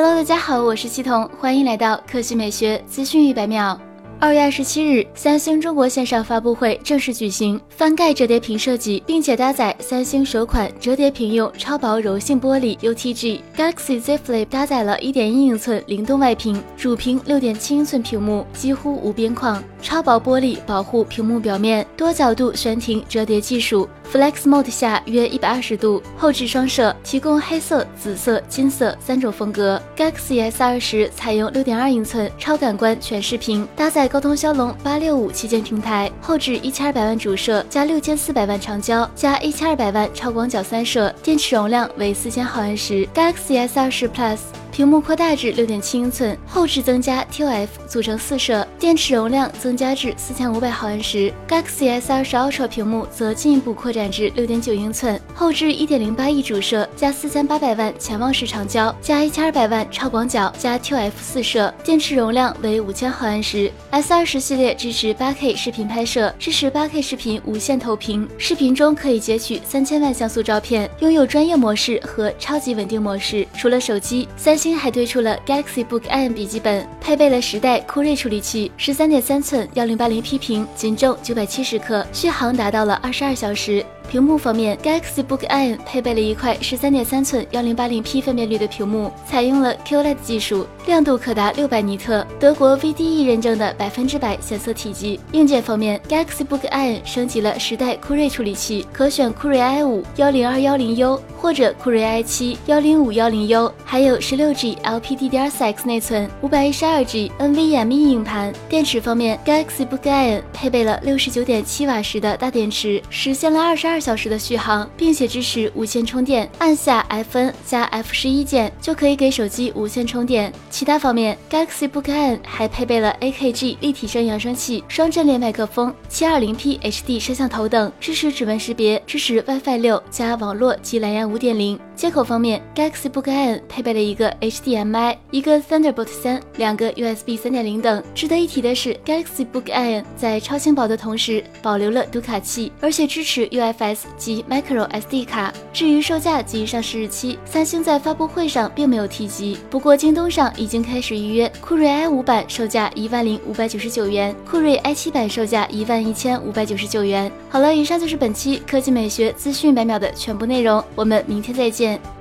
Hello，大家好，我是系统，欢迎来到科技美学资讯一百秒。二月二十七日，三星中国线上发布会正式举行。翻盖折叠屏设计，并且搭载三星首款折叠屏用超薄柔性玻璃 UTG Galaxy Z Flip，搭载了一点一英寸灵动外屏，主屏六点七英寸屏幕几乎无边框，超薄玻璃保护屏幕表面，多角度悬停折叠技术。Flex Mode 下约一百二十度，后置双摄，提供黑色、紫色、金色三种风格。Galaxy S 二十采用六点二英寸超感官全视屏，搭载高通骁龙八六五旗舰平台，后置一千二百万主摄加六千四百万长焦加一千二百万超广角三摄，电池容量为四千毫安时。Galaxy S 二十 Plus。屏幕扩大至六点七英寸，后置增加 TF 组成四摄，电池容量增加至四千五百毫安时。Galaxy S 二十 Ultra 屏幕则进一步扩展至六点九英寸，后置一点零八亿主摄加四千八百万潜望式长焦加一千二百万超广角加 TF 四摄，电池容量为五千毫安时。S 二十系列支持八 K 视频拍摄，支持八 K 视频无线投屏，视频中可以截取三千万像素照片，拥有专业模式和超级稳定模式。除了手机，三星。还推出了 Galaxy Book M 笔记本，配备了十代酷睿处理器，十三点三寸幺零八零 P 屏，仅重九百七十克，续航达到了二十二小时。屏幕方面，Galaxy Book Ion 配备了一块十三点三寸幺零八零 P 分辨率的屏幕，采用了 QLED 技术，亮度可达六百尼特，德国 VDE 认证的百分之百显色体积。硬件方面，Galaxy Book Ion 升级了十代酷睿处理器，可选酷睿 i 五幺零二幺零 U 或者酷睿 i 七幺零五幺零 U，还有十六 G LPDDR4X 内存，五百一十二 G NVMe 硬盘。电池方面，Galaxy Book Ion 配备了六十九点七瓦时的大电池，实现了二十二二。小时的续航，并且支持无线充电，按下 Fn 加 F 十一键就可以给手机无线充电。其他方面，Galaxy Book N 还配备了 AKG 立体声扬声器、双阵列麦克风、720P HD 摄像头等，支持指纹识别，支持 WiFi 六加网络及蓝牙五点零。接口方面，Galaxy Book N 配备了一个 HDMI、一个 Thunderbolt 三、两个 USB 三点零等。值得一提的是，Galaxy Book N 在超轻薄的同时保留了读卡器，而且支持 UFS 及 Micro SD 卡。至于售价及上市日期，三星在发布会上并没有提及。不过京东上已经开始预约，酷睿 i 五版售价一万零五百九十九元，酷睿 i 七版售价一万一千五百九十九元。好了，以上就是本期科技美学资讯百秒的全部内容，我们明天再见。见。